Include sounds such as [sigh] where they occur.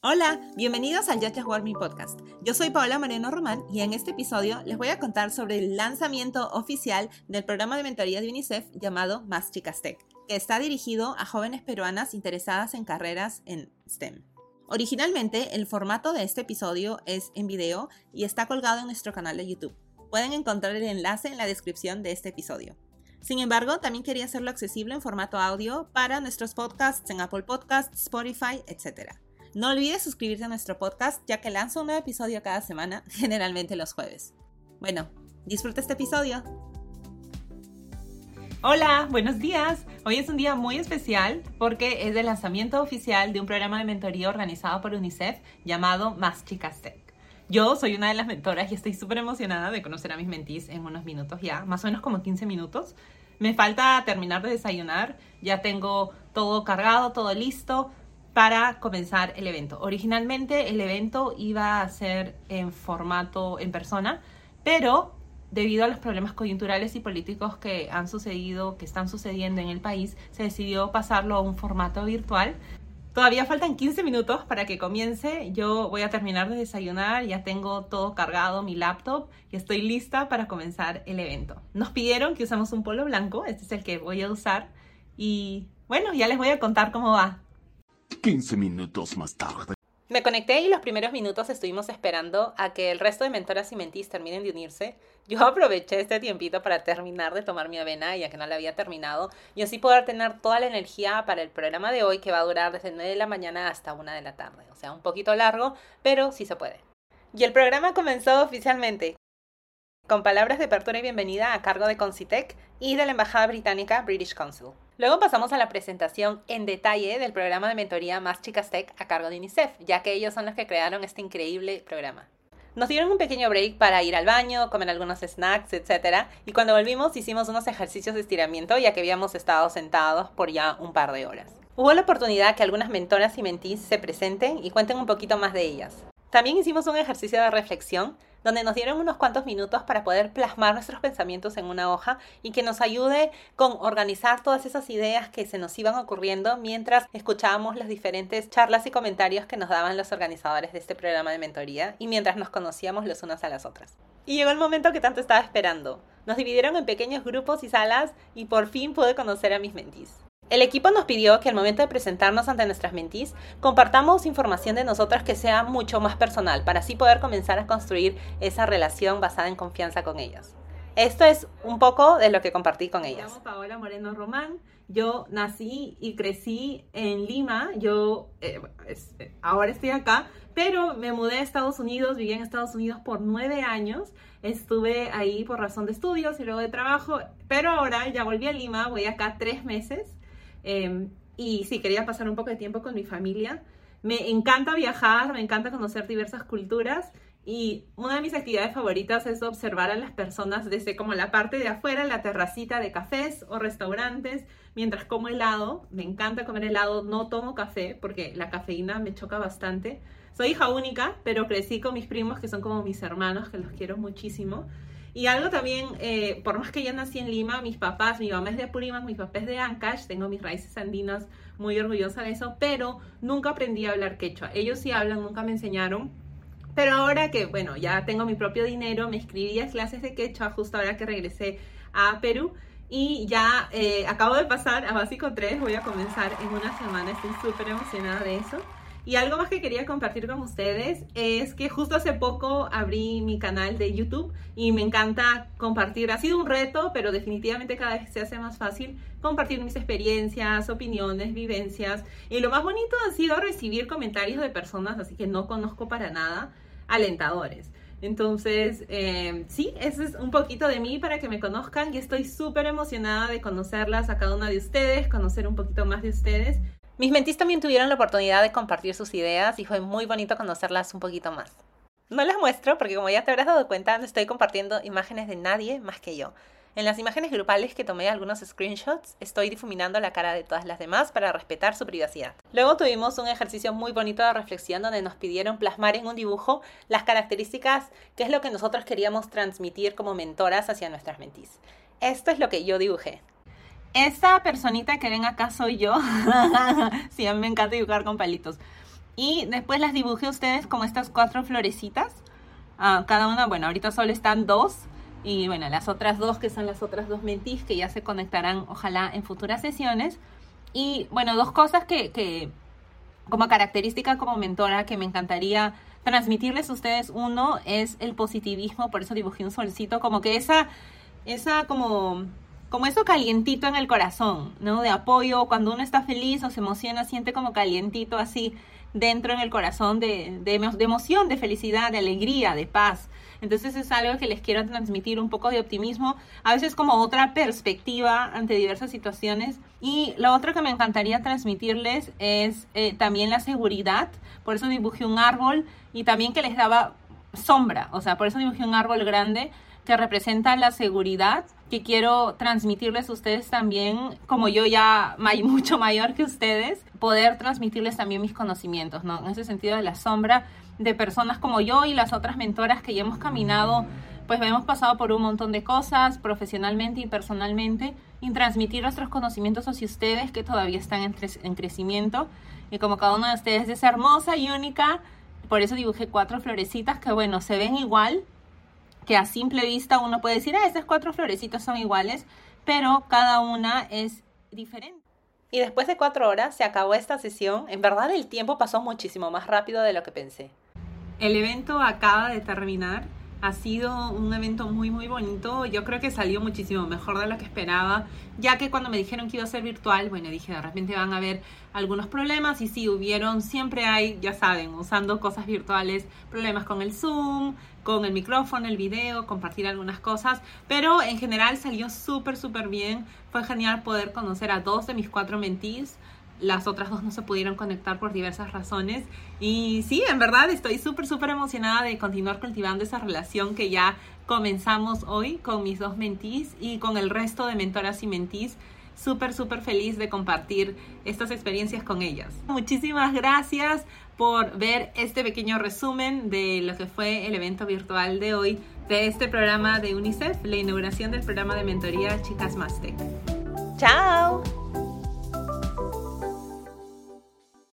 Hola, bienvenidos al Yacha Warming Podcast. Yo soy Paola Moreno Román y en este episodio les voy a contar sobre el lanzamiento oficial del programa de mentoría de UNICEF llamado Más Chicas Tech, que está dirigido a jóvenes peruanas interesadas en carreras en STEM. Originalmente, el formato de este episodio es en video y está colgado en nuestro canal de YouTube. Pueden encontrar el enlace en la descripción de este episodio. Sin embargo, también quería hacerlo accesible en formato audio para nuestros podcasts en Apple Podcasts, Spotify, etc. No olvides suscribirte a nuestro podcast ya que lanzo un nuevo episodio cada semana, [laughs] generalmente los jueves. Bueno, disfruta este episodio. Hola, buenos días. Hoy es un día muy especial porque es el lanzamiento oficial de un programa de mentoría organizado por UNICEF llamado Más Chicas Tech. Yo soy una de las mentoras y estoy súper emocionada de conocer a mis mentís en unos minutos ya, más o menos como 15 minutos. Me falta terminar de desayunar, ya tengo todo cargado, todo listo para comenzar el evento. Originalmente el evento iba a ser en formato en persona, pero debido a los problemas coyunturales y políticos que han sucedido, que están sucediendo en el país, se decidió pasarlo a un formato virtual. Todavía faltan 15 minutos para que comience. Yo voy a terminar de desayunar, ya tengo todo cargado, mi laptop, y estoy lista para comenzar el evento. Nos pidieron que usamos un polo blanco, este es el que voy a usar, y bueno, ya les voy a contar cómo va. 15 minutos más tarde. Me conecté y los primeros minutos estuvimos esperando a que el resto de mentoras y mentís terminen de unirse. [laughs] Yo aproveché este tiempito para terminar de tomar mi avena, ya que no la había terminado, y así poder tener toda la energía para el programa de hoy que va a durar desde 9 de la mañana hasta 1 de la tarde. O sea, un poquito largo, pero sí se puede. Y el programa comenzó oficialmente con palabras de apertura y bienvenida a cargo de Concitec y de la Embajada Británica British Council. Luego pasamos a la presentación en detalle del programa de mentoría Más Chicas Tech a cargo de UNICEF, ya que ellos son los que crearon este increíble programa. Nos dieron un pequeño break para ir al baño, comer algunos snacks, etc. Y cuando volvimos hicimos unos ejercicios de estiramiento ya que habíamos estado sentados por ya un par de horas. Hubo la oportunidad que algunas mentoras y mentís se presenten y cuenten un poquito más de ellas. También hicimos un ejercicio de reflexión donde nos dieron unos cuantos minutos para poder plasmar nuestros pensamientos en una hoja y que nos ayude con organizar todas esas ideas que se nos iban ocurriendo mientras escuchábamos las diferentes charlas y comentarios que nos daban los organizadores de este programa de mentoría y mientras nos conocíamos los unas a las otras. Y llegó el momento que tanto estaba esperando. Nos dividieron en pequeños grupos y salas y por fin pude conocer a mis mentís. El equipo nos pidió que al momento de presentarnos ante nuestras mentís, compartamos información de nosotras que sea mucho más personal, para así poder comenzar a construir esa relación basada en confianza con ellas. Esto es un poco de lo que compartí con ellas. Me llamo Paola Moreno Román. Yo nací y crecí en Lima. Yo eh, eh, ahora estoy acá, pero me mudé a Estados Unidos. Viví en Estados Unidos por nueve años. Estuve ahí por razón de estudios y luego de trabajo, pero ahora ya volví a Lima. Voy acá tres meses Em, y sí, quería pasar un poco de tiempo con mi familia. Me encanta viajar, me encanta conocer diversas culturas y una de mis actividades favoritas es observar a las personas desde como la parte de afuera, la terracita de cafés o restaurantes, mientras como helado. Me encanta comer helado, no tomo café porque la cafeína me choca bastante. Soy hija única, pero crecí con mis primos que son como mis hermanos, que los quiero muchísimo. Y algo también, eh, por más que yo nací en Lima, mis papás, mi mamá es de Apurímac, mis papás de Ancash, tengo mis raíces andinas, muy orgullosa de eso, pero nunca aprendí a hablar quechua. Ellos sí hablan, nunca me enseñaron. Pero ahora que, bueno, ya tengo mi propio dinero, me inscribí a clases de quechua justo ahora que regresé a Perú. Y ya eh, acabo de pasar a básico 3, voy a comenzar en una semana, estoy súper emocionada de eso. Y algo más que quería compartir con ustedes es que justo hace poco abrí mi canal de YouTube y me encanta compartir. Ha sido un reto, pero definitivamente cada vez se hace más fácil compartir mis experiencias, opiniones, vivencias. Y lo más bonito ha sido recibir comentarios de personas así que no conozco para nada, alentadores. Entonces, eh, sí, eso es un poquito de mí para que me conozcan y estoy súper emocionada de conocerlas a cada una de ustedes, conocer un poquito más de ustedes. Mis mentis también tuvieron la oportunidad de compartir sus ideas y fue muy bonito conocerlas un poquito más. No las muestro porque como ya te habrás dado cuenta, no estoy compartiendo imágenes de nadie más que yo. En las imágenes grupales que tomé algunos screenshots, estoy difuminando la cara de todas las demás para respetar su privacidad. Luego tuvimos un ejercicio muy bonito de reflexión donde nos pidieron plasmar en un dibujo las características que es lo que nosotros queríamos transmitir como mentoras hacia nuestras mentis. Esto es lo que yo dibujé. Esta personita que ven acá soy yo. [laughs] sí, a mí me encanta dibujar con palitos. Y después las dibujé a ustedes como estas cuatro florecitas. Ah, cada una, bueno, ahorita solo están dos. Y bueno, las otras dos que son las otras dos mentis que ya se conectarán ojalá en futuras sesiones. Y bueno, dos cosas que, que como característica como mentora que me encantaría transmitirles a ustedes. Uno es el positivismo, por eso dibujé un solcito, como que esa, esa como como eso calientito en el corazón, ¿no? De apoyo, cuando uno está feliz o se emociona, siente como calientito así dentro en el corazón de, de, emoción, de felicidad, de alegría, de paz. Entonces es algo que les quiero transmitir un poco de optimismo, a veces como otra perspectiva ante diversas situaciones. Y lo otro que me encantaría transmitirles es eh, también la seguridad, por eso dibujé un árbol y también que les daba sombra, o sea, por eso dibujé un árbol grande que representa la seguridad que quiero transmitirles a ustedes también, como yo ya hay [laughs] mucho mayor que ustedes, poder transmitirles también mis conocimientos, ¿no? En ese sentido de la sombra de personas como yo y las otras mentoras que ya hemos caminado, pues hemos pasado por un montón de cosas profesionalmente y personalmente y transmitir nuestros conocimientos hacia ustedes que todavía están en, en crecimiento y como cada una de ustedes es hermosa y única, por eso dibujé cuatro florecitas que bueno, se ven igual, que a simple vista uno puede decir, ah, estas cuatro florecitas son iguales, pero cada una es diferente. Y después de cuatro horas se acabó esta sesión. En verdad el tiempo pasó muchísimo más rápido de lo que pensé. El evento acaba de terminar. Ha sido un evento muy muy bonito. Yo creo que salió muchísimo mejor de lo que esperaba, ya que cuando me dijeron que iba a ser virtual, bueno, dije, de repente van a haber algunos problemas y sí hubieron, siempre hay, ya saben, usando cosas virtuales, problemas con el Zoom, con el micrófono, el video, compartir algunas cosas, pero en general salió súper, súper bien. Fue genial poder conocer a dos de mis cuatro mentís. Las otras dos no se pudieron conectar por diversas razones. Y sí, en verdad estoy súper, súper emocionada de continuar cultivando esa relación que ya comenzamos hoy con mis dos mentís y con el resto de mentoras y mentís súper, súper feliz de compartir estas experiencias con ellas. Muchísimas gracias por ver este pequeño resumen de lo que fue el evento virtual de hoy de este programa de UNICEF, la inauguración del programa de mentoría Chicas Mastec. ¡Chao!